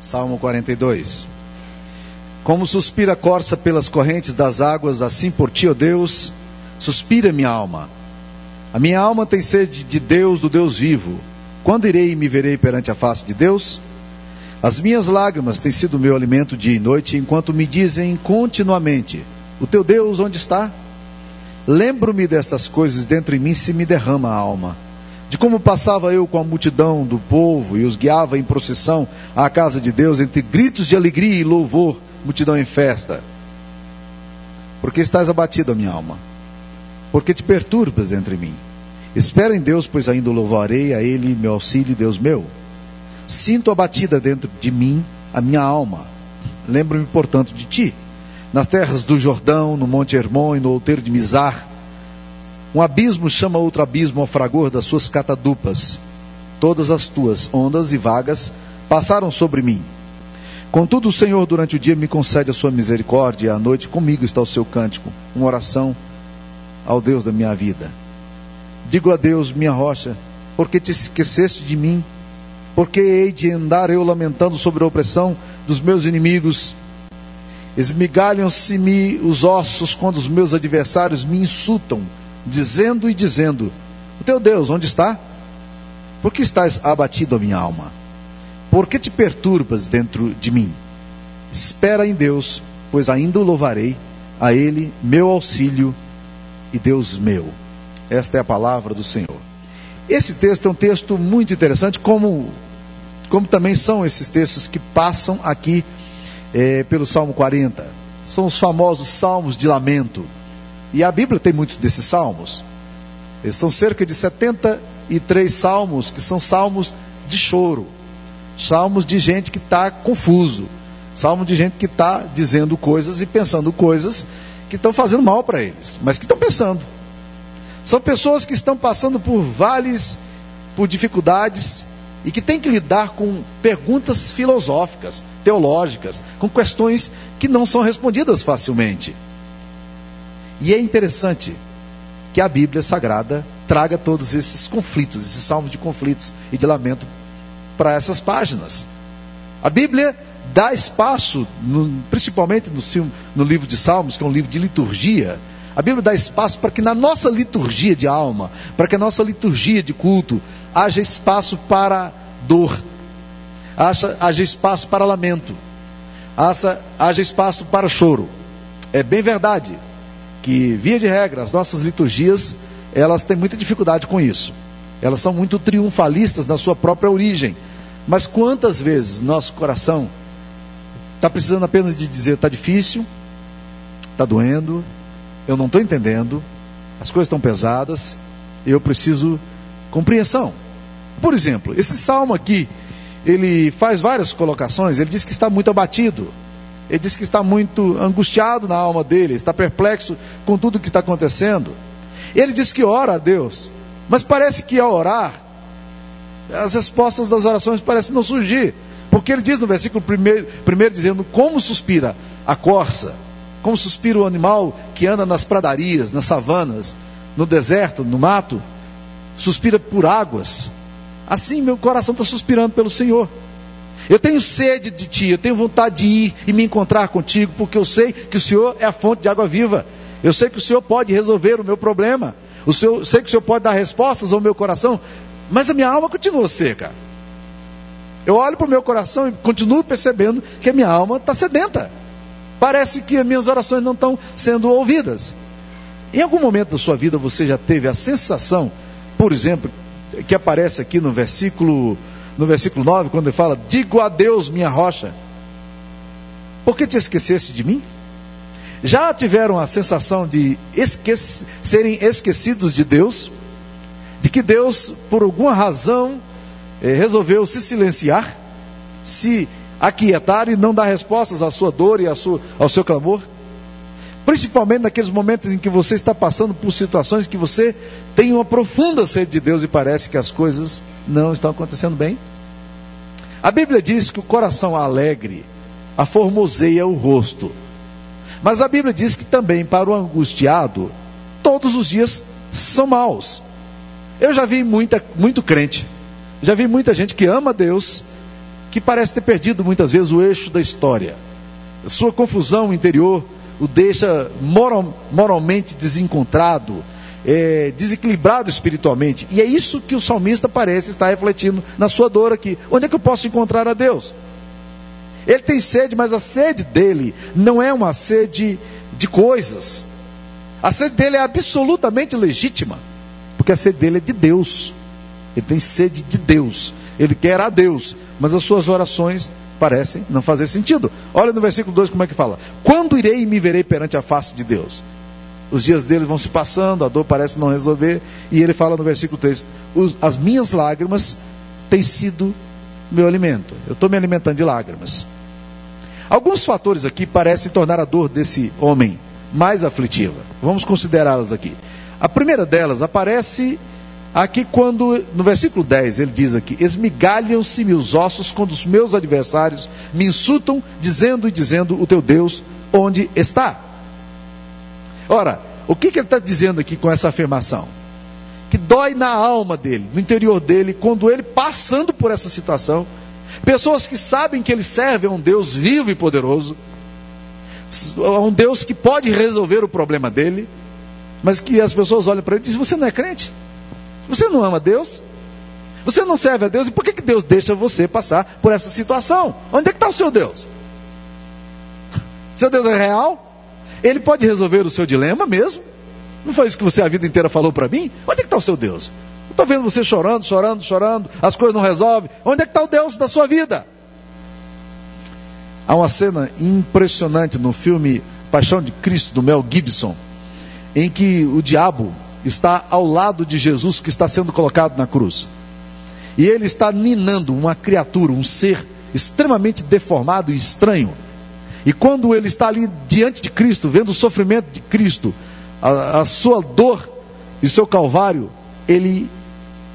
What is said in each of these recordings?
Salmo 42. Como suspira a corça pelas correntes das águas, assim por ti, ó Deus, suspira minha alma. A minha alma tem sede de Deus, do Deus vivo. Quando irei e me verei perante a face de Deus? As minhas lágrimas têm sido meu alimento dia e noite, enquanto me dizem continuamente: O teu Deus onde está? Lembro-me destas coisas dentro de mim se me derrama a alma de como passava eu com a multidão do povo e os guiava em procissão à casa de Deus entre gritos de alegria e louvor, multidão em festa. Porque estás abatido a minha alma? Porque te perturbas entre mim? Espera em Deus, pois ainda louvarei a Ele, meu auxílio, Deus meu. Sinto abatida dentro de mim a minha alma. Lembro-me, portanto, de ti. Nas terras do Jordão, no Monte Hermon e no outeiro de Mizar, um abismo chama outro abismo ao fragor das suas catadupas. Todas as tuas ondas e vagas passaram sobre mim. Contudo, o Senhor durante o dia me concede a sua misericórdia, e à noite comigo está o seu cântico, uma oração ao Deus da minha vida. Digo a Deus, minha rocha, porque te esqueceste de mim? Porque hei de andar eu lamentando sobre a opressão dos meus inimigos? Esmigalham-se-me os ossos quando os meus adversários me insultam dizendo e dizendo: O teu Deus, onde está? Por que estás abatido a minha alma? Por que te perturbas dentro de mim? Espera em Deus, pois ainda o louvarei, a Ele, meu auxílio e Deus meu. Esta é a palavra do Senhor. Esse texto é um texto muito interessante, como, como também são esses textos que passam aqui é, pelo Salmo 40. São os famosos salmos de lamento. E a Bíblia tem muitos desses salmos. Eles são cerca de 73 salmos que são salmos de choro, salmos de gente que está confuso, salmos de gente que está dizendo coisas e pensando coisas que estão fazendo mal para eles, mas que estão pensando. São pessoas que estão passando por vales, por dificuldades e que têm que lidar com perguntas filosóficas, teológicas, com questões que não são respondidas facilmente. E é interessante que a Bíblia Sagrada traga todos esses conflitos, esses salmos de conflitos e de lamento para essas páginas. A Bíblia dá espaço, no, principalmente no, no livro de Salmos, que é um livro de liturgia, a Bíblia dá espaço para que na nossa liturgia de alma, para que a nossa liturgia de culto, haja espaço para dor, haja, haja espaço para lamento, haja, haja espaço para choro. É bem verdade que, via de regra, as nossas liturgias, elas têm muita dificuldade com isso. Elas são muito triunfalistas na sua própria origem. Mas quantas vezes nosso coração está precisando apenas de dizer: está difícil, está doendo, eu não estou entendendo, as coisas estão pesadas, eu preciso compreensão. Por exemplo, esse salmo aqui, ele faz várias colocações, ele diz que está muito abatido. Ele diz que está muito angustiado na alma dele, está perplexo com tudo o que está acontecendo. Ele diz que ora a Deus, mas parece que ao orar, as respostas das orações parecem não surgir. Porque ele diz no versículo primeiro, primeiro dizendo: Como suspira a corça, como suspira o animal que anda nas pradarias, nas savanas, no deserto, no mato, suspira por águas. Assim meu coração está suspirando pelo Senhor. Eu tenho sede de ti, eu tenho vontade de ir e me encontrar contigo, porque eu sei que o Senhor é a fonte de água viva. Eu sei que o Senhor pode resolver o meu problema. O Senhor, eu sei que o Senhor pode dar respostas ao meu coração, mas a minha alma continua seca. Eu olho para o meu coração e continuo percebendo que a minha alma está sedenta. Parece que as minhas orações não estão sendo ouvidas. Em algum momento da sua vida você já teve a sensação, por exemplo, que aparece aqui no versículo no versículo 9, quando ele fala: Digo a Deus, minha rocha, por que te esquecesse de mim? Já tiveram a sensação de serem esquecidos de Deus? De que Deus, por alguma razão, eh, resolveu se silenciar, se aquietar e não dar respostas à sua dor e sua, ao seu clamor? Principalmente naqueles momentos em que você está passando por situações que você tem uma profunda sede de Deus e parece que as coisas não estão acontecendo bem. A Bíblia diz que o coração alegre aformoseia o rosto. Mas a Bíblia diz que também para o angustiado, todos os dias são maus. Eu já vi muita, muito crente, já vi muita gente que ama Deus, que parece ter perdido muitas vezes o eixo da história. Sua confusão interior o deixa moral, moralmente desencontrado, é, desequilibrado espiritualmente. E é isso que o salmista parece estar refletindo na sua dor aqui. Onde é que eu posso encontrar a Deus? Ele tem sede, mas a sede dele não é uma sede de coisas. A sede dele é absolutamente legítima, porque a sede dele é de Deus. Ele tem sede de Deus. Ele quer a Deus, mas as suas orações parecem não fazer sentido. Olha no versículo 2 como é que fala: Quando irei e me verei perante a face de Deus? Os dias dele vão se passando, a dor parece não resolver, e ele fala no versículo 3: As minhas lágrimas têm sido meu alimento. Eu estou me alimentando de lágrimas. Alguns fatores aqui parecem tornar a dor desse homem mais aflitiva. Vamos considerá-las aqui. A primeira delas aparece aqui quando, no versículo 10, ele diz aqui: Esmigalham-se meus ossos quando os meus adversários me insultam, dizendo e dizendo: O teu Deus, onde está? Ora, o que, que ele está dizendo aqui com essa afirmação? Que dói na alma dele, no interior dele, quando ele passando por essa situação, Pessoas que sabem que ele serve a um Deus vivo e poderoso, a um Deus que pode resolver o problema dele, mas que as pessoas olham para ele e dizem: Você não é crente? Você não ama Deus? Você não serve a Deus? E por que, que Deus deixa você passar por essa situação? Onde é que está o seu Deus? Seu Deus é real? Ele pode resolver o seu dilema mesmo? Não foi isso que você a vida inteira falou para mim? Onde é que está o seu Deus? Estou vendo você chorando, chorando, chorando, as coisas não resolvem. Onde é que está o Deus da sua vida? Há uma cena impressionante no filme Paixão de Cristo, do Mel Gibson, em que o diabo está ao lado de Jesus que está sendo colocado na cruz. E ele está ninando uma criatura, um ser extremamente deformado e estranho. E quando ele está ali diante de Cristo, vendo o sofrimento de Cristo, a, a sua dor e o seu calvário, ele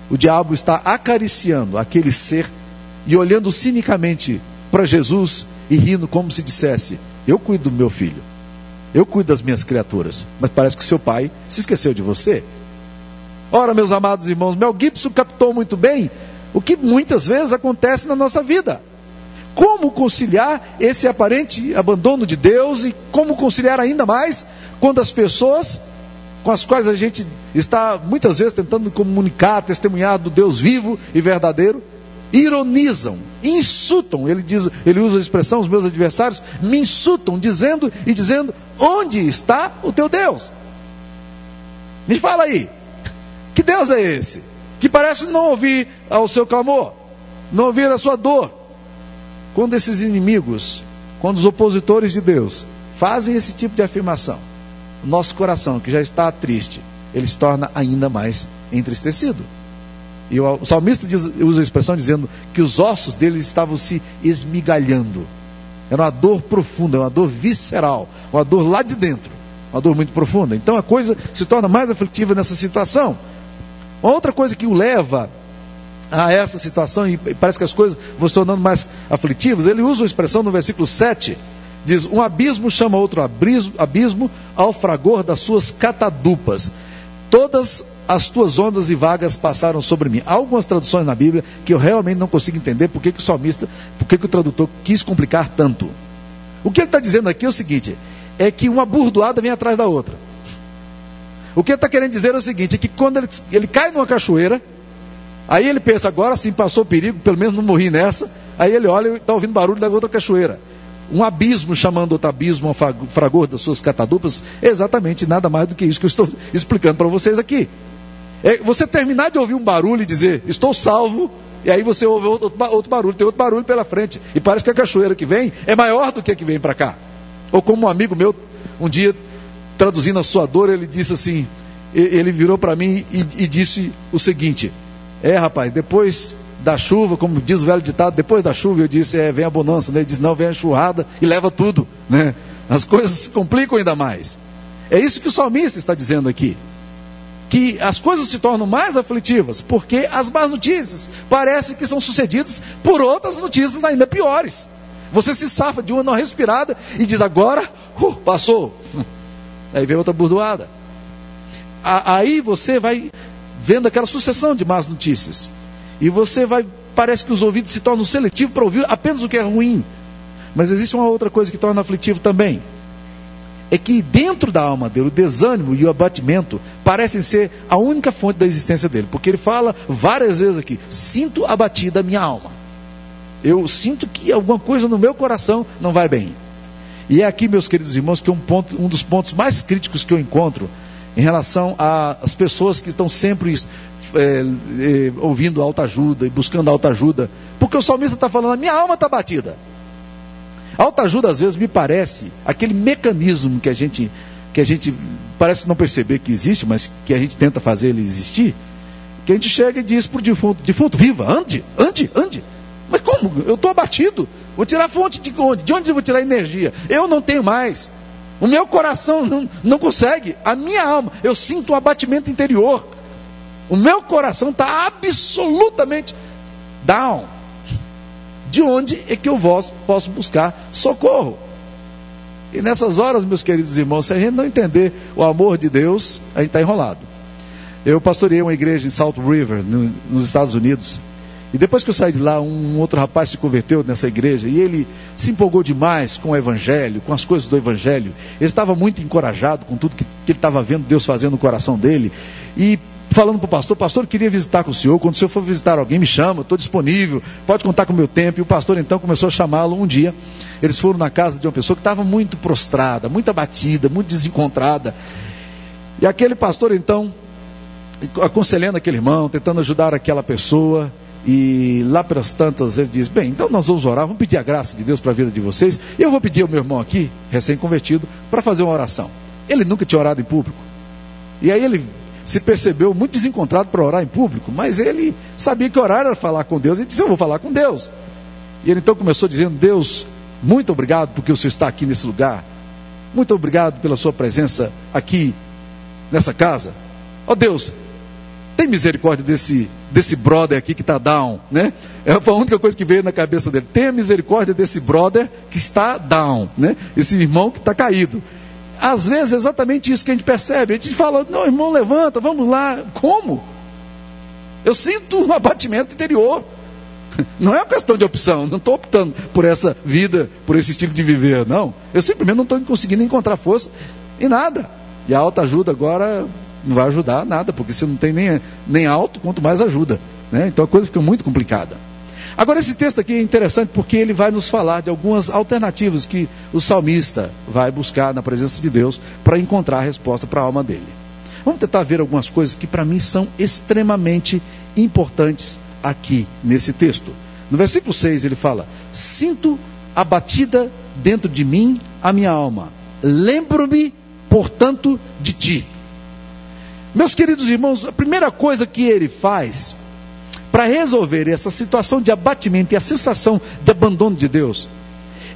o diabo está acariciando aquele ser e olhando cinicamente para Jesus e rindo como se dissesse: Eu cuido do meu filho, eu cuido das minhas criaturas, mas parece que seu pai se esqueceu de você. Ora, meus amados irmãos, Mel Gibson captou muito bem o que muitas vezes acontece na nossa vida. Como conciliar esse aparente abandono de Deus e como conciliar ainda mais quando as pessoas com as quais a gente está muitas vezes tentando comunicar, testemunhar do Deus vivo e verdadeiro, ironizam, insultam. Ele diz, ele usa a expressão, os meus adversários me insultam, dizendo e dizendo: onde está o teu Deus? Me fala aí, que Deus é esse? Que parece não ouvir ao seu clamor, não ouvir a sua dor. Quando esses inimigos, quando os opositores de Deus fazem esse tipo de afirmação, nosso coração, que já está triste, ele se torna ainda mais entristecido. E o salmista diz, usa a expressão dizendo que os ossos dele estavam se esmigalhando. Era uma dor profunda, uma dor visceral, uma dor lá de dentro, uma dor muito profunda. Então a coisa se torna mais aflitiva nessa situação. Uma outra coisa que o leva a essa situação, e parece que as coisas vão se tornando mais aflitivas, ele usa a expressão no versículo 7, Diz: Um abismo chama outro abismo ao fragor das suas catadupas. Todas as tuas ondas e vagas passaram sobre mim. Há algumas traduções na Bíblia que eu realmente não consigo entender por que, o salmista, por que, que o tradutor quis complicar tanto. O que ele está dizendo aqui é o seguinte: é que uma burdoada vem atrás da outra. O que ele está querendo dizer é o seguinte: é que quando ele, ele cai numa cachoeira, aí ele pensa, agora sim passou o perigo, pelo menos não morri nessa. Aí ele olha e está ouvindo barulho da outra cachoeira um abismo chamando outro abismo ao fragor das suas catadupas, exatamente nada mais do que isso que eu estou explicando para vocês aqui. É você terminar de ouvir um barulho e dizer, estou salvo, e aí você ouve outro, outro barulho, tem outro barulho pela frente, e parece que a cachoeira que vem é maior do que a que vem para cá. Ou como um amigo meu, um dia, traduzindo a sua dor, ele disse assim, ele virou para mim e, e disse o seguinte, é rapaz, depois da chuva, como diz o velho ditado, depois da chuva eu disse, é, vem a bonança, né? ele diz, não, vem a churrada e leva tudo, né? As coisas se complicam ainda mais. É isso que o salmista está dizendo aqui. Que as coisas se tornam mais aflitivas, porque as más notícias parecem que são sucedidas por outras notícias ainda piores. Você se safa de uma não respirada e diz, agora, uh, passou. Aí vem outra burdoada. Aí você vai vendo aquela sucessão de más notícias. E você vai parece que os ouvidos se tornam seletivos para ouvir apenas o que é ruim. Mas existe uma outra coisa que torna aflitivo também. É que dentro da alma dele, o desânimo e o abatimento parecem ser a única fonte da existência dele. Porque ele fala várias vezes aqui: sinto abatida a minha alma. Eu sinto que alguma coisa no meu coração não vai bem. E é aqui, meus queridos irmãos, que um, ponto, um dos pontos mais críticos que eu encontro em relação às pessoas que estão sempre é, é, ouvindo e buscando alta ajuda, porque o salmista está falando, a minha alma está batida. Alta ajuda às vezes me parece aquele mecanismo que a gente que a gente parece não perceber que existe, mas que a gente tenta fazer ele existir, que a gente chega e diz para o defunto, defunto, viva, ande, ande, ande. Mas como? Eu estou abatido. Vou tirar fonte de onde? De onde eu vou tirar energia? Eu não tenho mais. O meu coração não, não consegue. A minha alma, eu sinto um abatimento interior. O meu coração está absolutamente down. De onde é que eu posso buscar socorro? E nessas horas, meus queridos irmãos, se a gente não entender o amor de Deus, a gente está enrolado. Eu pastoreei uma igreja em Salt River, no, nos Estados Unidos. E depois que eu saí de lá, um outro rapaz se converteu nessa igreja e ele se empolgou demais com o evangelho, com as coisas do evangelho. Ele estava muito encorajado com tudo que, que ele estava vendo Deus fazendo no coração dele. E falando para o pastor, pastor, eu queria visitar com o senhor. Quando o senhor for visitar alguém, me chama, estou disponível, pode contar com o meu tempo. E o pastor então começou a chamá-lo um dia. Eles foram na casa de uma pessoa que estava muito prostrada, muito abatida, muito desencontrada. E aquele pastor então, aconselhando aquele irmão, tentando ajudar aquela pessoa. E lá pelas tantas ele diz: Bem, então nós vamos orar, vamos pedir a graça de Deus para a vida de vocês. E eu vou pedir ao meu irmão aqui, recém-convertido, para fazer uma oração. Ele nunca tinha orado em público. E aí ele se percebeu muito desencontrado para orar em público, mas ele sabia que orar era falar com Deus. Ele disse: Eu vou falar com Deus. E ele então começou dizendo: Deus, muito obrigado porque o Senhor está aqui nesse lugar. Muito obrigado pela sua presença aqui nessa casa. Ó oh, Deus, tem misericórdia desse, desse brother aqui que está down, né? É a única coisa que veio na cabeça dele. Tenha misericórdia desse brother que está down, né? Esse irmão que está caído às vezes é exatamente isso que a gente percebe. A gente fala, não, irmão, levanta, vamos lá. Como? Eu sinto um abatimento interior. Não é uma questão de opção, não estou optando por essa vida, por esse estilo de viver, não. Eu simplesmente não estou conseguindo encontrar força em nada. E a alta ajuda agora não vai ajudar nada, porque você não tem nem, nem alto, quanto mais ajuda. Né? Então a coisa fica muito complicada. Agora, esse texto aqui é interessante porque ele vai nos falar de algumas alternativas que o salmista vai buscar na presença de Deus para encontrar a resposta para a alma dele. Vamos tentar ver algumas coisas que para mim são extremamente importantes aqui nesse texto. No versículo 6 ele fala: Sinto abatida dentro de mim a minha alma, lembro-me, portanto, de ti. Meus queridos irmãos, a primeira coisa que ele faz para resolver essa situação de abatimento e a sensação de abandono de Deus,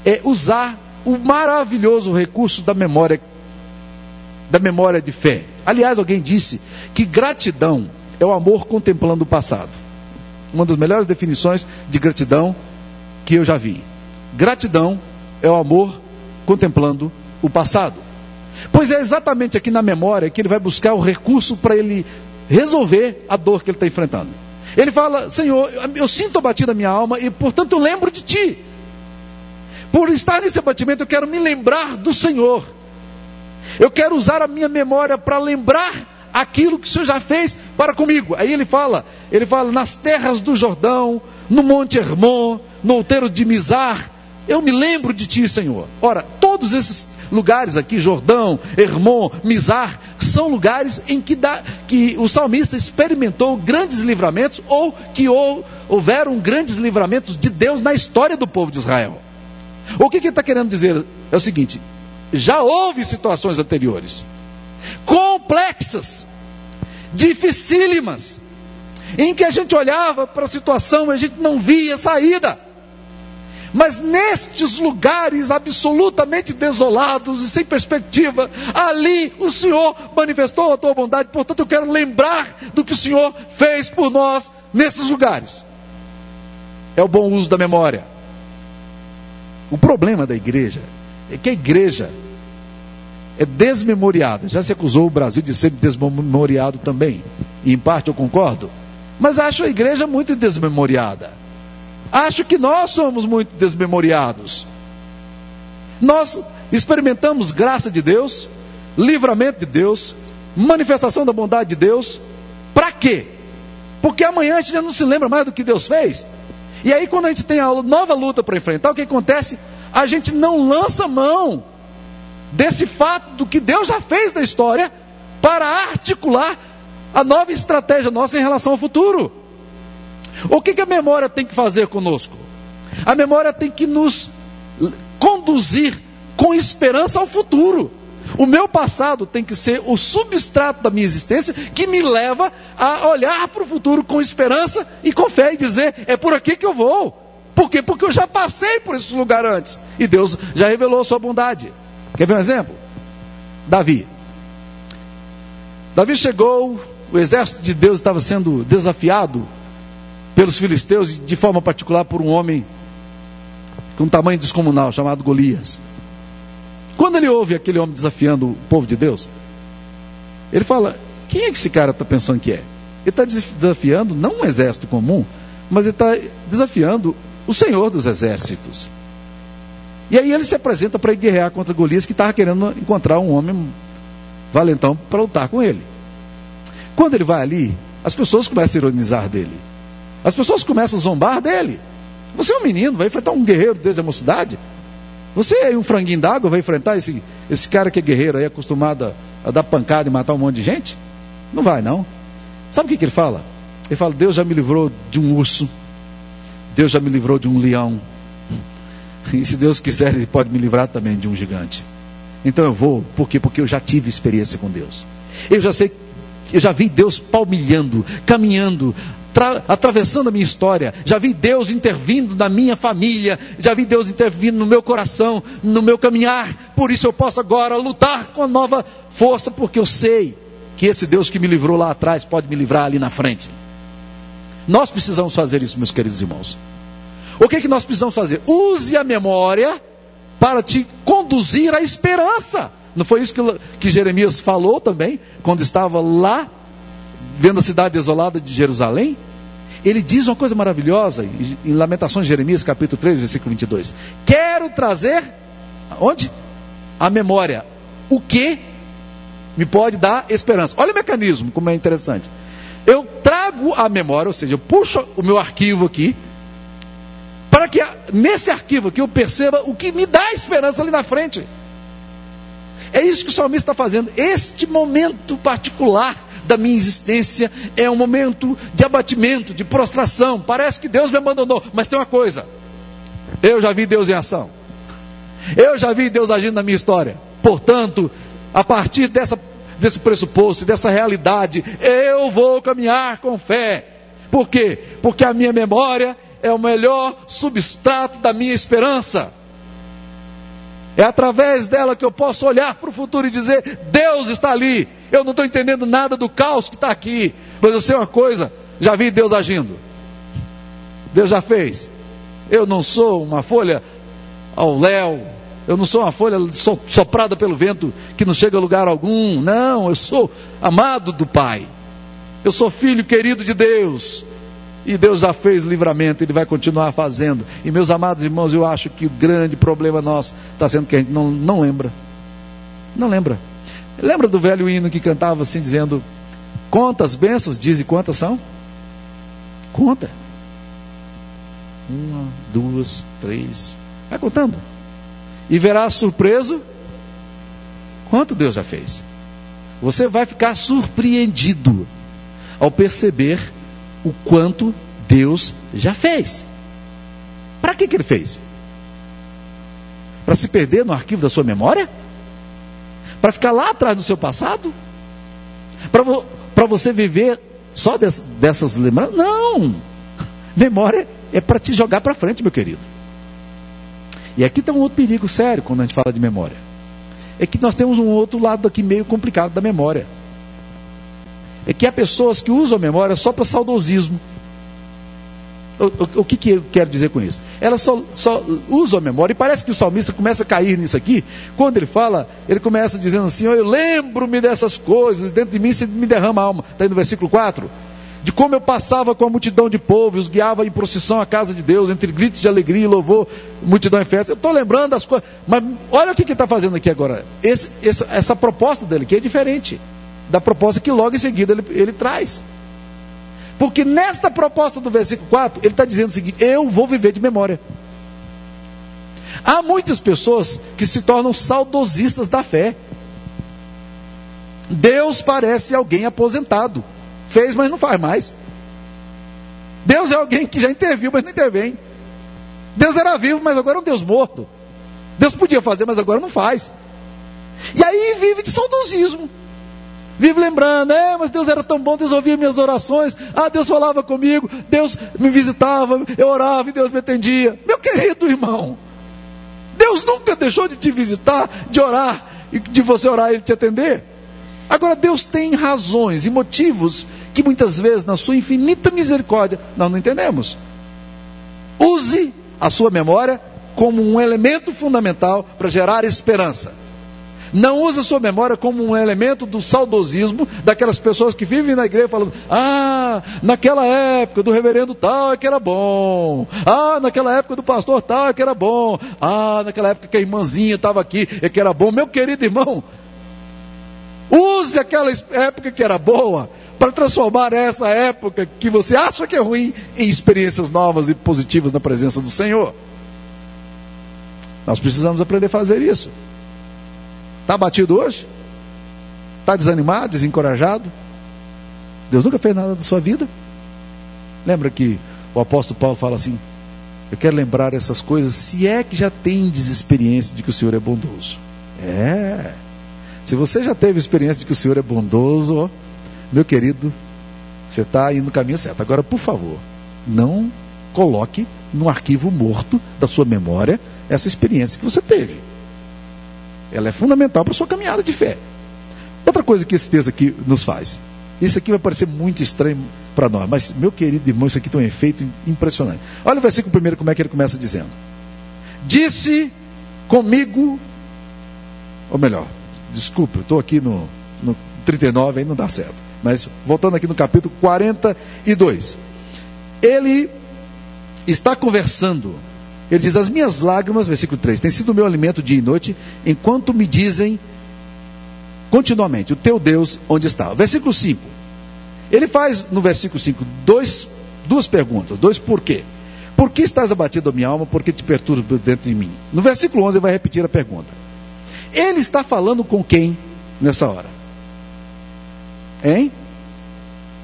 é usar o maravilhoso recurso da memória da memória de fé. Aliás, alguém disse que gratidão é o amor contemplando o passado. Uma das melhores definições de gratidão que eu já vi. Gratidão é o amor contemplando o passado. Pois é exatamente aqui na memória que ele vai buscar o recurso para ele resolver a dor que ele está enfrentando. Ele fala: Senhor, eu sinto abatido a minha alma e, portanto, eu lembro de Ti. Por estar nesse abatimento, eu quero me lembrar do Senhor. Eu quero usar a minha memória para lembrar aquilo que o Senhor já fez para comigo. Aí ele fala, ele fala nas terras do Jordão, no Monte Hermon, no outeiro de Mizar, eu me lembro de ti, Senhor. Ora, todos esses lugares aqui, Jordão, Hermon, Mizar, são lugares em que, dá, que o salmista experimentou grandes livramentos ou que ou, houveram grandes livramentos de Deus na história do povo de Israel. O que, que ele está querendo dizer? É o seguinte: já houve situações anteriores, complexas, dificílimas, em que a gente olhava para a situação e a gente não via saída. Mas nestes lugares absolutamente desolados e sem perspectiva, ali o Senhor manifestou a tua bondade. Portanto, eu quero lembrar do que o Senhor fez por nós nesses lugares. É o bom uso da memória. O problema da igreja é que a igreja é desmemoriada. Já se acusou o Brasil de ser desmemoriado também. E em parte eu concordo. Mas acho a igreja muito desmemoriada. Acho que nós somos muito desmemoriados. Nós experimentamos graça de Deus, livramento de Deus, manifestação da bondade de Deus. Para quê? Porque amanhã a gente já não se lembra mais do que Deus fez. E aí, quando a gente tem a nova luta para enfrentar, o que acontece? A gente não lança mão desse fato do que Deus já fez na história para articular a nova estratégia nossa em relação ao futuro. O que, que a memória tem que fazer conosco? A memória tem que nos conduzir com esperança ao futuro. O meu passado tem que ser o substrato da minha existência que me leva a olhar para o futuro com esperança e com fé e dizer: é por aqui que eu vou. Por quê? Porque eu já passei por esse lugar antes e Deus já revelou a sua bondade. Quer ver um exemplo? Davi. Davi chegou, o exército de Deus estava sendo desafiado pelos filisteus, de forma particular por um homem com um tamanho descomunal, chamado Golias. Quando ele ouve aquele homem desafiando o povo de Deus, ele fala: quem é que esse cara está pensando que é? Ele está desafiando não um exército comum, mas ele está desafiando o Senhor dos exércitos. E aí ele se apresenta para guerrear contra Golias, que estava querendo encontrar um homem valentão para lutar com ele. Quando ele vai ali, as pessoas começam a ironizar dele. As pessoas começam a zombar dele. Você é um menino, vai enfrentar um guerreiro desde a mocidade. Você é um franguinho d'água, vai enfrentar esse, esse cara que é guerreiro aí, acostumado a, a, dar pancada e matar um monte de gente? Não vai, não. Sabe o que, que ele fala? Ele fala: Deus já me livrou de um urso, Deus já me livrou de um leão, e se Deus quiser, Ele pode me livrar também de um gigante. Então eu vou, por quê? Porque eu já tive experiência com Deus. Eu já sei, eu já vi Deus palmilhando, caminhando, atravessando a minha história. Já vi Deus intervindo na minha família, já vi Deus intervindo no meu coração, no meu caminhar. Por isso eu posso agora lutar com a nova força, porque eu sei que esse Deus que me livrou lá atrás pode me livrar ali na frente. Nós precisamos fazer isso, meus queridos irmãos. O que, é que nós precisamos fazer? Use a memória para te conduzir à esperança. Não foi isso que, que Jeremias falou também, quando estava lá, vendo a cidade desolada de Jerusalém? Ele diz uma coisa maravilhosa em Lamentações de Jeremias, capítulo 3, versículo 22. Quero trazer, onde? A memória. O que me pode dar esperança. Olha o mecanismo, como é interessante. Eu trago a memória, ou seja, eu puxo o meu arquivo aqui, para que nesse arquivo aqui eu perceba o que me dá esperança ali na frente. É isso que o salmista está fazendo. Este momento particular da minha existência é um momento de abatimento, de prostração. Parece que Deus me abandonou, mas tem uma coisa: eu já vi Deus em ação. Eu já vi Deus agindo na minha história. Portanto, a partir dessa, desse pressuposto, dessa realidade, eu vou caminhar com fé. Por quê? Porque a minha memória é o melhor substrato da minha esperança. É através dela que eu posso olhar para o futuro e dizer: Deus está ali. Eu não estou entendendo nada do caos que está aqui, mas eu sei uma coisa: já vi Deus agindo. Deus já fez. Eu não sou uma folha ao léu, eu não sou uma folha soprada pelo vento que não chega a lugar algum. Não, eu sou amado do Pai. Eu sou filho querido de Deus. E Deus já fez livramento, Ele vai continuar fazendo. E meus amados irmãos, eu acho que o grande problema nosso está sendo que a gente não, não lembra. Não lembra. Lembra do velho hino que cantava assim, dizendo: Quantas bênçãos, diz e quantas são? Conta. Uma, duas, três. Vai contando. E verá surpreso quanto Deus já fez. Você vai ficar surpreendido ao perceber o quanto Deus já fez. Para que, que ele fez? Para se perder no arquivo da sua memória? Para ficar lá atrás do seu passado? Para vo você viver só des dessas lembranças? Não! Memória é para te jogar para frente, meu querido. E aqui está um outro perigo sério quando a gente fala de memória. É que nós temos um outro lado aqui meio complicado da memória é que há pessoas que usam a memória só para saudosismo. O, o, o, que, que eu quero dizer com isso? Elas só, só usam a memória, e parece que o salmista começa a cair nisso aqui. Quando ele fala, ele começa dizendo assim: oh, Eu lembro-me dessas coisas, dentro de mim se me derrama a alma. Está aí no versículo 4. de como eu passava com a multidão de povo, os guiava em procissão à casa de Deus, entre gritos de alegria e louvor, multidão em festa. Eu estou lembrando das coisas, mas olha o que ele está fazendo aqui agora. Esse, essa, essa, proposta dele aqui é diferente da proposta que logo em seguida ele, ele traz. Porque nesta proposta do versículo 4, ele está dizendo o seguinte: eu vou viver de memória. Há muitas pessoas que se tornam saudosistas da fé. Deus parece alguém aposentado. Fez, mas não faz mais. Deus é alguém que já interviu, mas não intervém. Deus era vivo, mas agora é um Deus morto. Deus podia fazer, mas agora não faz. E aí vive de saudosismo. Vive lembrando, é, mas Deus era tão bom, Deus ouvia minhas orações, ah, Deus falava comigo, Deus me visitava, eu orava e Deus me atendia. Meu querido irmão, Deus nunca deixou de te visitar, de orar, e de você orar e ele te atender. Agora, Deus tem razões e motivos que muitas vezes, na sua infinita misericórdia, nós não entendemos. Use a sua memória como um elemento fundamental para gerar esperança. Não use a sua memória como um elemento do saudosismo daquelas pessoas que vivem na igreja falando: ah, naquela época do reverendo tal é que era bom, ah, naquela época do pastor tal é que era bom, ah, naquela época que a irmãzinha estava aqui é que era bom. Meu querido irmão, Use aquela época que era boa para transformar essa época que você acha que é ruim em experiências novas e positivas na presença do Senhor. Nós precisamos aprender a fazer isso. Está batido hoje? Está desanimado, desencorajado? Deus nunca fez nada da sua vida? Lembra que o apóstolo Paulo fala assim: Eu quero lembrar essas coisas, se é que já tendes experiência de que o Senhor é bondoso. É. Se você já teve experiência de que o Senhor é bondoso, meu querido, você está indo no caminho certo. Agora, por favor, não coloque no arquivo morto da sua memória essa experiência que você teve. Ela é fundamental para a sua caminhada de fé. Outra coisa que esse texto aqui nos faz. Isso aqui vai parecer muito estranho para nós, mas, meu querido irmão, isso aqui tem um efeito impressionante. Olha o versículo primeiro, como é que ele começa dizendo: Disse comigo, ou melhor, Desculpe, estou aqui no, no 39, aí não dá certo. Mas voltando aqui no capítulo 42. Ele está conversando. Ele diz: As minhas lágrimas, versículo 3, têm sido o meu alimento dia e noite, enquanto me dizem continuamente: O teu Deus onde está? Versículo 5. Ele faz no versículo 5 dois, duas perguntas, dois porquê. Por que estás abatido a minha alma? Por que te perturbas dentro de mim? No versículo 11 ele vai repetir a pergunta. Ele está falando com quem nessa hora? Hein?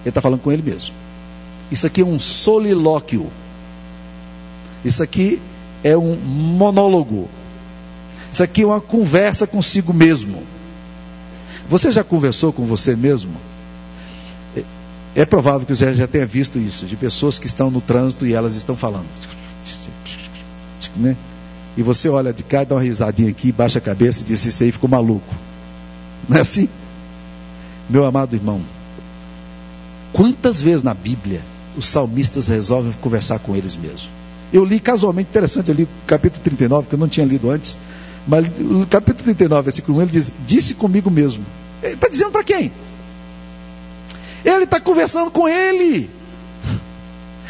Ele está falando com ele mesmo. Isso aqui é um solilóquio. Isso aqui é um monólogo. Isso aqui é uma conversa consigo mesmo. Você já conversou com você mesmo? É, é provável que você já tenha visto isso, de pessoas que estão no trânsito e elas estão falando. Né? E você olha de cá, dá uma risadinha aqui, baixa a cabeça e diz: Isso aí ficou maluco. Não é assim? Meu amado irmão, quantas vezes na Bíblia os salmistas resolvem conversar com eles mesmos? Eu li casualmente, interessante, eu li o capítulo 39, que eu não tinha lido antes, mas o capítulo 39, versículo 1, ele diz: Disse comigo mesmo. Ele está dizendo para quem? Ele está conversando com ele.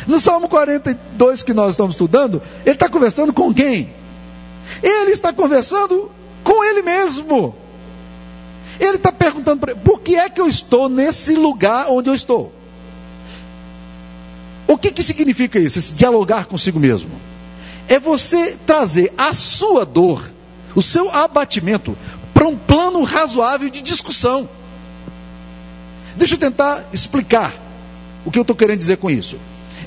No Salmo 42 que nós estamos estudando, ele está conversando com quem? Ele está conversando com ele mesmo. Ele está perguntando por que é que eu estou nesse lugar onde eu estou? O que, que significa isso, esse dialogar consigo mesmo? É você trazer a sua dor, o seu abatimento, para um plano razoável de discussão. Deixa eu tentar explicar o que eu estou querendo dizer com isso.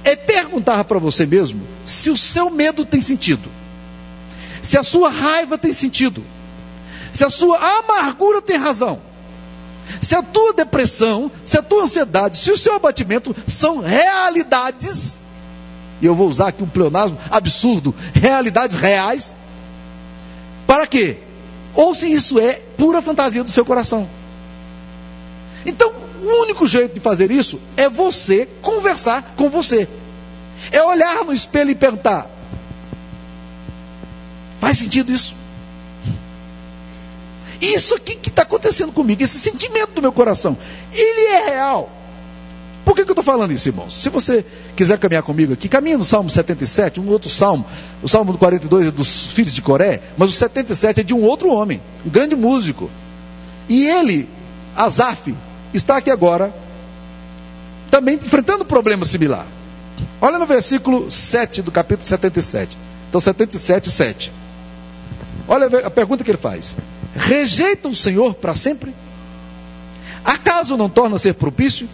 É perguntar para você mesmo se o seu medo tem sentido se a sua raiva tem sentido, se a sua amargura tem razão, se a tua depressão, se a tua ansiedade, se o seu abatimento são realidades, e eu vou usar aqui um pleonasmo absurdo, realidades reais, para quê? Ou se isso é pura fantasia do seu coração. Então, o único jeito de fazer isso é você conversar com você. É olhar no espelho e perguntar: Faz sentido isso? Isso aqui que está acontecendo comigo, esse sentimento do meu coração, ele é real. Por que, que eu estou falando isso, irmãos? Se você quiser caminhar comigo aqui, caminha no Salmo 77, um outro salmo. O Salmo 42 é dos filhos de Coré, mas o 77 é de um outro homem, um grande músico. E ele, Azaf, está aqui agora, também enfrentando um problema similar. Olha no versículo 7 do capítulo 77. Então, 77, 7. Olha a pergunta que ele faz: Rejeita o Senhor para sempre? Acaso não torna a ser propício?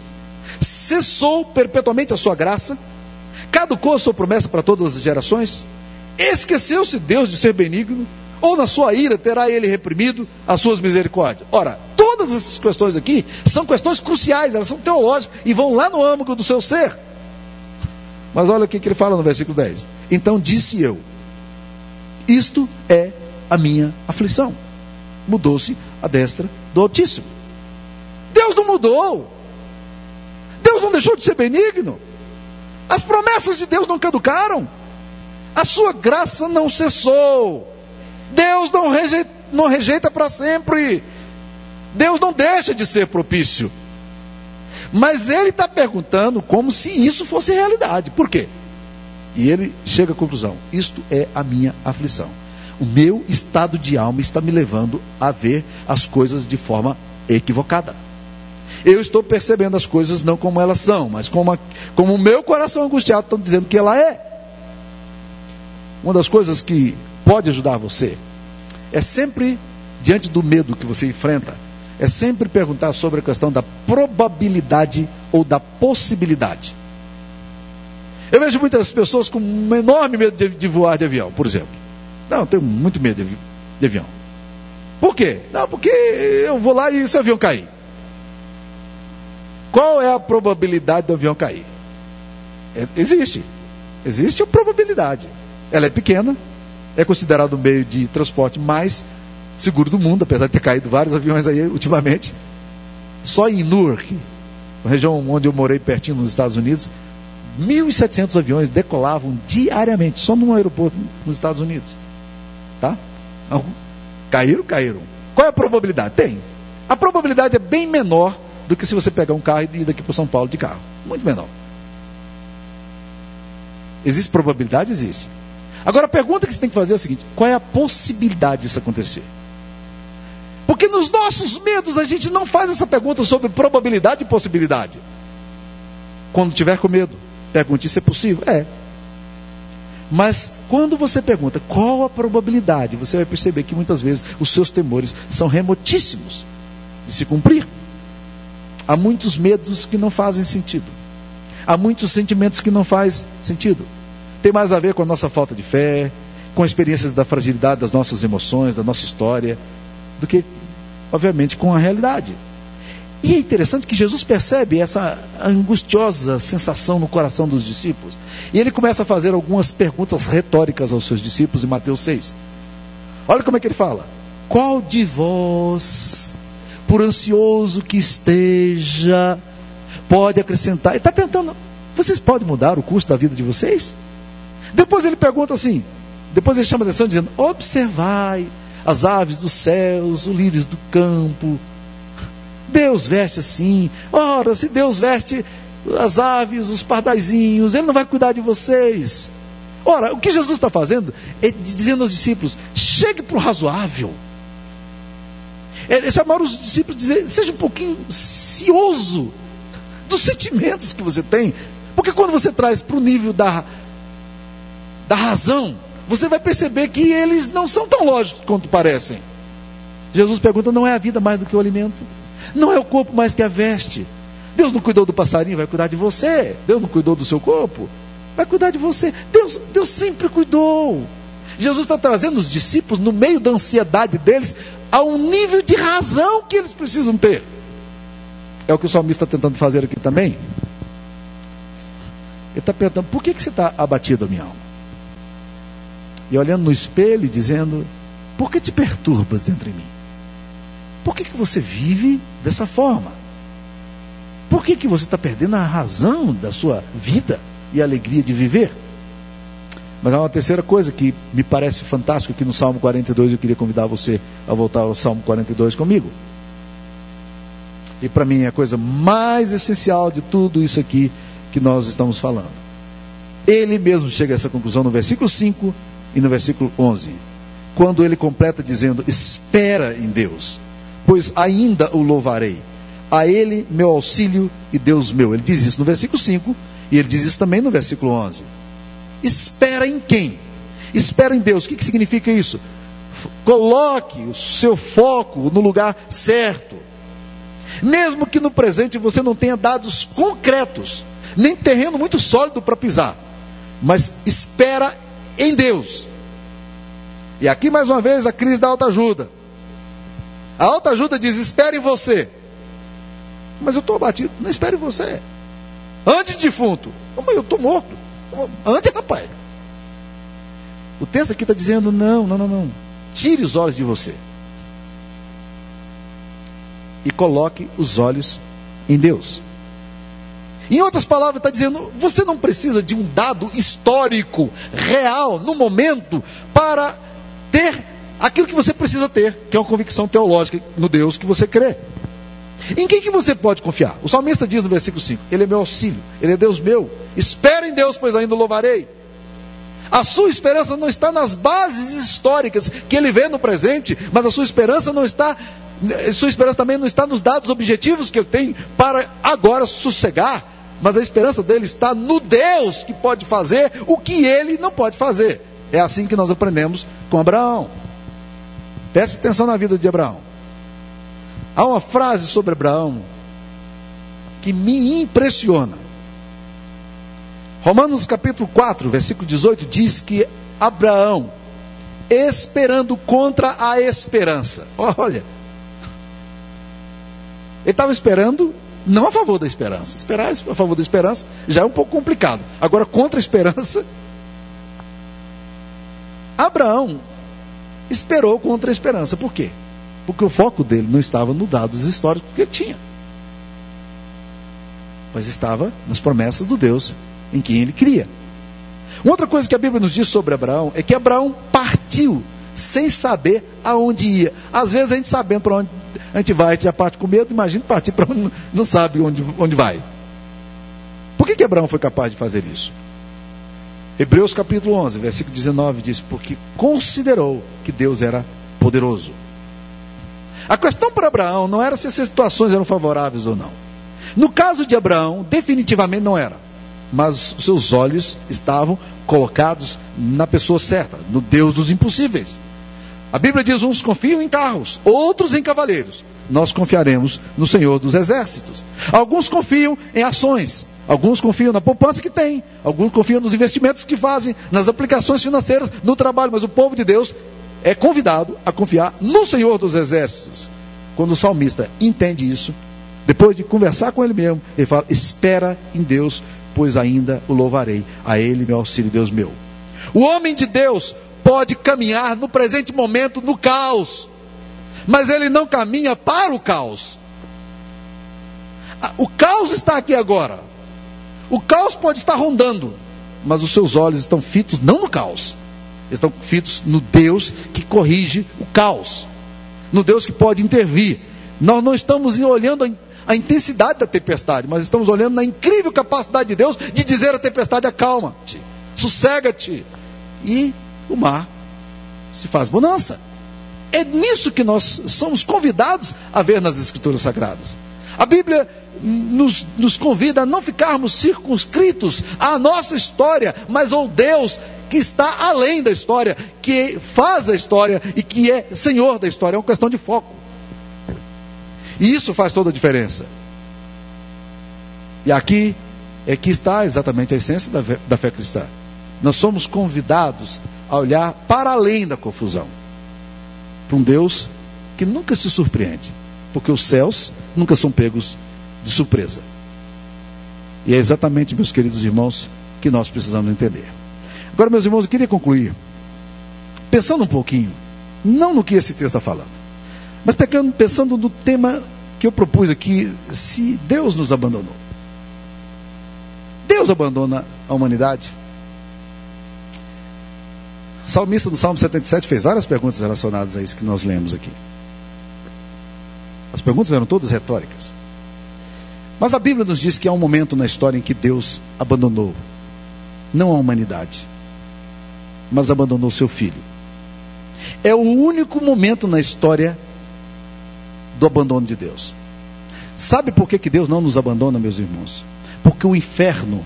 Cessou perpetuamente a sua graça? Caducou a sua promessa para todas as gerações? Esqueceu-se Deus de ser benigno? Ou na sua ira terá ele reprimido as suas misericórdias? Ora, todas essas questões aqui são questões cruciais, elas são teológicas e vão lá no âmago do seu ser. Mas olha o que ele fala no versículo 10. Então disse eu: Isto é a minha aflição. Mudou-se a destra do Altíssimo. Deus não mudou. Deus não deixou de ser benigno. As promessas de Deus não caducaram. A sua graça não cessou. Deus não rejeita, não rejeita para sempre. Deus não deixa de ser propício. Mas ele está perguntando como se isso fosse realidade. Por quê? E ele chega à conclusão: isto é a minha aflição. O meu estado de alma está me levando a ver as coisas de forma equivocada. Eu estou percebendo as coisas não como elas são, mas como, a, como o meu coração angustiado está dizendo que ela é. Uma das coisas que pode ajudar você é sempre, diante do medo que você enfrenta, é sempre perguntar sobre a questão da probabilidade ou da possibilidade. Eu vejo muitas pessoas com um enorme medo de, de voar de avião, por exemplo. Não, tenho muito medo de, avião. Por quê? Não, porque eu vou lá e esse avião cair. Qual é a probabilidade do avião cair? É, existe. Existe a probabilidade. Ela é pequena, é considerado o meio de transporte mais seguro do mundo, apesar de ter caído vários aviões aí ultimamente. Só em Newark, região onde eu morei pertinho nos Estados Unidos, 1.700 aviões decolavam diariamente, só num aeroporto nos Estados Unidos. Tá? Caíram, caíram. Qual é a probabilidade? Tem. A probabilidade é bem menor do que se você pegar um carro e ir daqui para São Paulo de carro. Muito menor. Existe probabilidade? Existe. Agora a pergunta que você tem que fazer é a seguinte: qual é a possibilidade disso acontecer? Porque nos nossos medos a gente não faz essa pergunta sobre probabilidade e possibilidade. Quando tiver com medo, pergunte se é possível. É. Mas quando você pergunta qual a probabilidade, você vai perceber que muitas vezes os seus temores são remotíssimos de se cumprir. Há muitos medos que não fazem sentido. Há muitos sentimentos que não fazem sentido. Tem mais a ver com a nossa falta de fé, com a experiência da fragilidade das nossas emoções, da nossa história, do que, obviamente, com a realidade. E é interessante que Jesus percebe essa angustiosa sensação no coração dos discípulos. E ele começa a fazer algumas perguntas retóricas aos seus discípulos em Mateus 6. Olha como é que ele fala: Qual de vós, por ansioso que esteja, pode acrescentar? Ele está perguntando: vocês podem mudar o curso da vida de vocês? Depois ele pergunta assim: depois ele chama a atenção dizendo: observai as aves dos céus, os lírios do campo. Deus veste assim. Ora, se Deus veste as aves, os pardaizinhos, Ele não vai cuidar de vocês. Ora, o que Jesus está fazendo é dizendo aos discípulos: chegue para o razoável. É chamar os discípulos dizer: seja um pouquinho cioso dos sentimentos que você tem. Porque quando você traz para o nível da, da razão, você vai perceber que eles não são tão lógicos quanto parecem. Jesus pergunta: não é a vida mais do que o alimento? Não é o corpo mais que a veste? Deus não cuidou do passarinho, vai cuidar de você. Deus não cuidou do seu corpo, vai cuidar de você. Deus, Deus sempre cuidou. Jesus está trazendo os discípulos no meio da ansiedade deles a um nível de razão que eles precisam ter. É o que o salmista está tentando fazer aqui também. Ele está perguntando: por que, que você está abatido, minha alma? E olhando no espelho e dizendo: por que te perturbas dentro de mim? Por que, que você vive dessa forma? Por que, que você está perdendo a razão da sua vida e a alegria de viver? Mas há uma terceira coisa que me parece fantástico aqui no Salmo 42, eu queria convidar você a voltar ao Salmo 42 comigo. e para mim é a coisa mais essencial de tudo isso aqui que nós estamos falando. Ele mesmo chega a essa conclusão no versículo 5 e no versículo 11, quando ele completa dizendo: Espera em Deus, pois ainda o louvarei. A ele meu auxílio e Deus meu. Ele diz isso no versículo 5 e ele diz isso também no versículo 11. Espera em quem? Espera em Deus. O que, que significa isso? Coloque o seu foco no lugar certo. Mesmo que no presente você não tenha dados concretos, nem terreno muito sólido para pisar, mas espera em Deus. E aqui mais uma vez a crise da alta ajuda. A alta ajuda diz: espere você. Mas eu estou abatido. Não espere em você. Ande defunto. Mas eu estou morto. Ande, rapaz. O texto aqui está dizendo: não, não, não, não. Tire os olhos de você. E coloque os olhos em Deus. Em outras palavras, está dizendo: você não precisa de um dado histórico, real, no momento, para ter aquilo que você precisa ter, que é uma convicção teológica no Deus que você crê. Em quem que você pode confiar? O salmista diz no versículo 5: Ele é meu auxílio, Ele é Deus meu. Espera em Deus, pois ainda o louvarei. A sua esperança não está nas bases históricas que ele vê no presente, mas a sua esperança não está, sua esperança também não está nos dados objetivos que ele tem para agora sossegar, mas a esperança dele está no Deus que pode fazer o que ele não pode fazer. É assim que nós aprendemos com Abraão. Preste atenção na vida de Abraão. Há uma frase sobre Abraão que me impressiona. Romanos capítulo 4, versículo 18 diz que Abraão, esperando contra a esperança. Olha, ele estava esperando não a favor da esperança. Esperar a favor da esperança já é um pouco complicado. Agora, contra a esperança. Abraão esperou contra a esperança. Por quê? Porque o foco dele não estava no dados históricos que ele tinha, mas estava nas promessas do Deus em quem ele cria. Outra coisa que a Bíblia nos diz sobre Abraão é que Abraão partiu sem saber aonde ia. Às vezes a gente sabendo para onde a gente vai, a gente já parte com medo, imagina partir para onde não sabe onde, onde vai. Por que, que Abraão foi capaz de fazer isso? Hebreus capítulo 11, versículo 19 diz: Porque considerou que Deus era poderoso. A questão para Abraão não era se as situações eram favoráveis ou não. No caso de Abraão, definitivamente não era mas seus olhos estavam colocados na pessoa certa, no Deus dos impossíveis. A Bíblia diz: uns confiam em carros, outros em cavaleiros. Nós confiaremos no Senhor dos exércitos. Alguns confiam em ações, alguns confiam na poupança que tem, alguns confiam nos investimentos que fazem, nas aplicações financeiras, no trabalho, mas o povo de Deus é convidado a confiar no Senhor dos exércitos. Quando o salmista entende isso, depois de conversar com ele mesmo, ele fala: espera em Deus, pois ainda o louvarei. A Ele, meu auxílio, Deus meu. O homem de Deus pode caminhar no presente momento no caos, mas ele não caminha para o caos. O caos está aqui agora. O caos pode estar rondando, mas os seus olhos estão fitos não no caos, estão fitos no Deus que corrige o caos, no Deus que pode intervir. Nós não estamos olhando a intensidade da tempestade, mas estamos olhando na incrível capacidade de Deus de dizer à tempestade: acalma-te, sossega-te. E o mar se faz bonança. É nisso que nós somos convidados a ver nas Escrituras Sagradas. A Bíblia nos, nos, convida a não ficarmos circunscritos à nossa história, mas ao Deus que está além da história, que faz a história e que é Senhor da história. É uma questão de foco. E isso faz toda a diferença. E aqui é que está exatamente a essência da fé, da fé cristã. Nós somos convidados a olhar para além da confusão para um Deus que nunca se surpreende, porque os céus nunca são pegos de surpresa. E é exatamente, meus queridos irmãos, que nós precisamos entender. Agora, meus irmãos, eu queria concluir pensando um pouquinho, não no que esse texto está falando, mas pegando, pensando no tema que eu propus aqui, se Deus nos abandonou. Deus abandona a humanidade? O salmista no Salmo 77 fez várias perguntas relacionadas a isso que nós lemos aqui. As perguntas eram todas retóricas. Mas a Bíblia nos diz que há um momento na história em que Deus abandonou, não a humanidade, mas abandonou seu filho. É o único momento na história do abandono de Deus. Sabe por que, que Deus não nos abandona, meus irmãos? Porque o inferno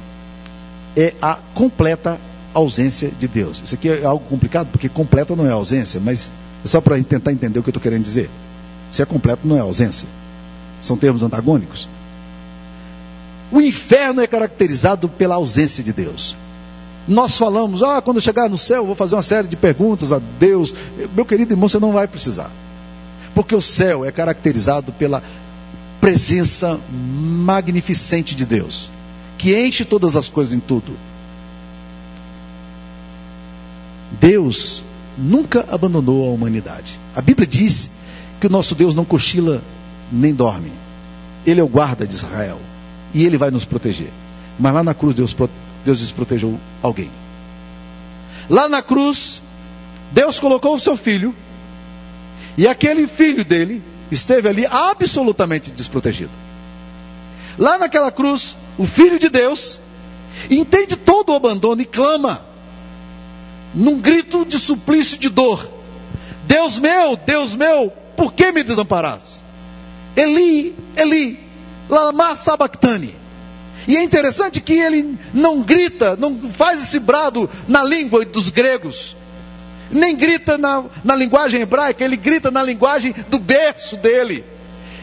é a completa ausência de Deus. Isso aqui é algo complicado, porque completa não é ausência, mas é só para tentar entender o que eu estou querendo dizer. Se é completo, não é ausência. São termos antagônicos. O inferno é caracterizado pela ausência de Deus. Nós falamos, ah, quando chegar no céu, vou fazer uma série de perguntas a Deus. Meu querido irmão, você não vai precisar. Porque o céu é caracterizado pela presença magnificente de Deus, que enche todas as coisas em tudo. Deus nunca abandonou a humanidade. A Bíblia diz que o nosso Deus não cochila nem dorme. Ele é o guarda de Israel e ele vai nos proteger. Mas lá na cruz Deus, Deus desprotejou alguém. Lá na cruz, Deus colocou o seu filho e aquele filho dele esteve ali absolutamente desprotegido. Lá naquela cruz, o filho de Deus entende todo o abandono e clama num grito de suplício de dor: Deus meu, Deus meu, por que me desamparaste? Eli, Eli, lama sabactani. E é interessante que ele não grita, não faz esse brado na língua dos gregos, nem grita na, na linguagem hebraica, ele grita na linguagem do berço dele.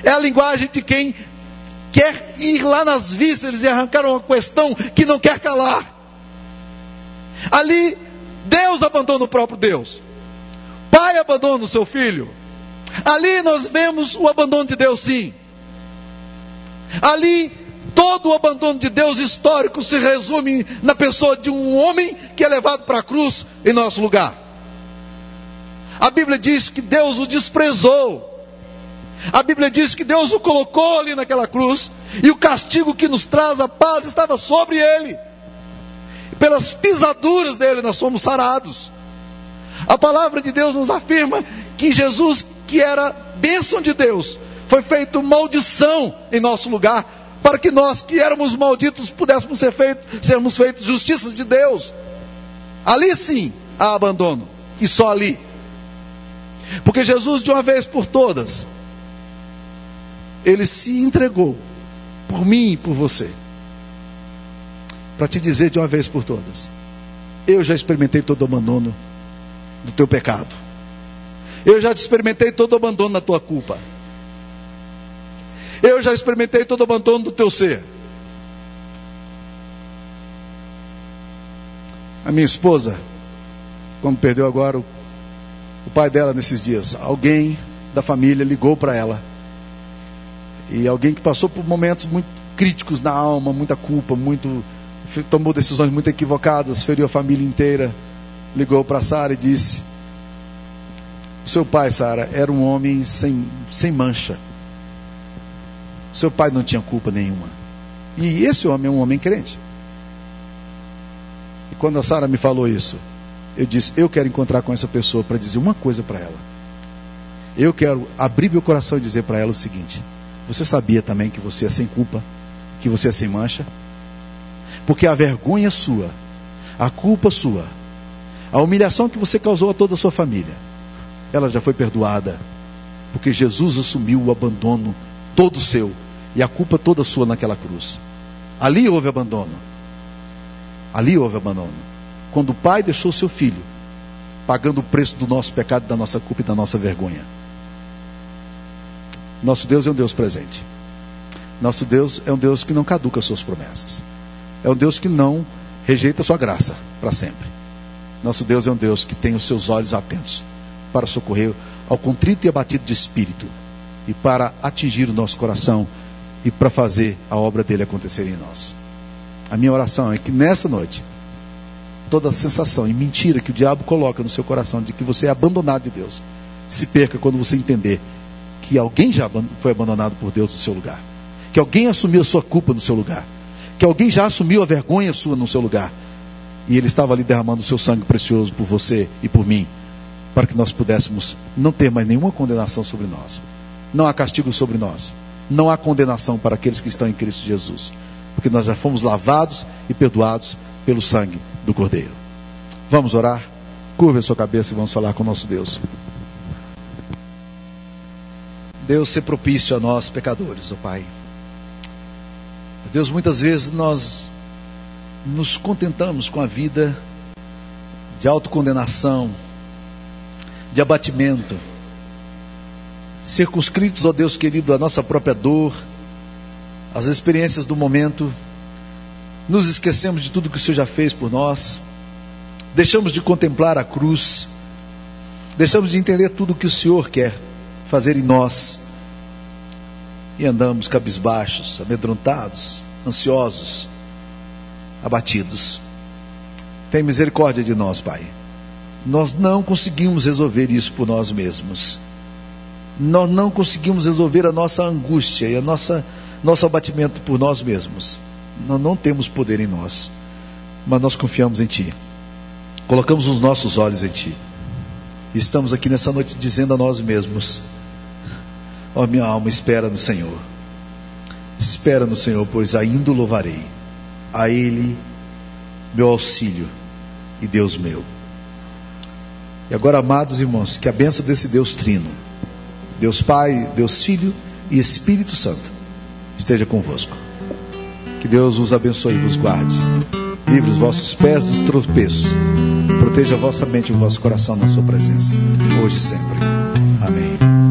É a linguagem de quem quer ir lá nas vísceras e arrancar uma questão que não quer calar. Ali Deus abandona o próprio Deus. Pai abandona o seu filho. Ali nós vemos o abandono de Deus, sim. Ali todo o abandono de Deus histórico se resume na pessoa de um homem que é levado para a cruz em nosso lugar. A Bíblia diz que Deus o desprezou. A Bíblia diz que Deus o colocou ali naquela cruz e o castigo que nos traz a paz estava sobre ele pelas pisaduras dele nós somos sarados. A palavra de Deus nos afirma que Jesus, que era bênção de Deus, foi feito maldição em nosso lugar, para que nós que éramos malditos pudéssemos ser feito, sermos feitos justiças de Deus. Ali sim há abandono, e só ali. Porque Jesus, de uma vez por todas, ele se entregou por mim e por você para te dizer de uma vez por todas: eu já experimentei todo o abandono do teu pecado. Eu já experimentei todo o abandono da tua culpa. Eu já experimentei todo o abandono do teu ser. A minha esposa, quando perdeu agora o, o pai dela nesses dias, alguém da família ligou para ela. E alguém que passou por momentos muito críticos na alma, muita culpa, muito tomou decisões muito equivocadas, feriu a família inteira, ligou para Sara e disse: Seu pai, Sara, era um homem sem, sem mancha. Seu pai não tinha culpa nenhuma. E esse homem é um homem crente. E quando a Sara me falou isso, eu disse: Eu quero encontrar com essa pessoa para dizer uma coisa para ela. Eu quero abrir meu coração e dizer para ela o seguinte: Você sabia também que você é sem culpa, que você é sem mancha? Porque a vergonha sua, a culpa sua, a humilhação que você causou a toda a sua família, ela já foi perdoada. Porque Jesus assumiu o abandono todo seu e a culpa toda sua naquela cruz. Ali houve abandono. Ali houve abandono. Quando o Pai deixou seu filho, pagando o preço do nosso pecado, da nossa culpa e da nossa vergonha. Nosso Deus é um Deus presente. Nosso Deus é um Deus que não caduca suas promessas é um Deus que não rejeita a sua graça para sempre. Nosso Deus é um Deus que tem os seus olhos atentos para socorrer ao contrito e abatido de espírito e para atingir o nosso coração e para fazer a obra dele acontecer em nós. A minha oração é que nessa noite, toda a sensação e mentira que o diabo coloca no seu coração de que você é abandonado de Deus, se perca quando você entender que alguém já foi abandonado por Deus no seu lugar, que alguém assumiu a sua culpa no seu lugar que alguém já assumiu a vergonha sua no seu lugar. E ele estava ali derramando o seu sangue precioso por você e por mim, para que nós pudéssemos não ter mais nenhuma condenação sobre nós. Não há castigo sobre nós. não há condenação para aqueles que estão em Cristo Jesus, porque nós já fomos lavados e perdoados pelo sangue do Cordeiro. Vamos orar? Curva a sua cabeça e vamos falar com o nosso Deus. Deus, ser propício a nós, pecadores, ó oh Pai. Deus, muitas vezes nós nos contentamos com a vida de autocondenação, de abatimento, circunscritos, ó Deus querido, à nossa própria dor, às experiências do momento, nos esquecemos de tudo que o Senhor já fez por nós, deixamos de contemplar a cruz, deixamos de entender tudo que o Senhor quer fazer em nós e andamos cabisbaixos, amedrontados, ansiosos, abatidos. Tem misericórdia de nós, Pai. Nós não conseguimos resolver isso por nós mesmos. Nós não conseguimos resolver a nossa angústia e a nossa nosso abatimento por nós mesmos. Nós não temos poder em nós, mas nós confiamos em Ti. Colocamos os nossos olhos em Ti. Estamos aqui nessa noite dizendo a nós mesmos: Ó oh, minha alma, espera no Senhor. Espera no Senhor, pois ainda o louvarei. A Ele, meu auxílio e Deus meu. E agora, amados irmãos, que a bênção desse Deus Trino, Deus Pai, Deus Filho e Espírito Santo, esteja convosco. Que Deus vos abençoe e vos guarde. Livre os vossos pés dos tropeços. Proteja a vossa mente e o vosso coração na sua presença, hoje e sempre. Amém.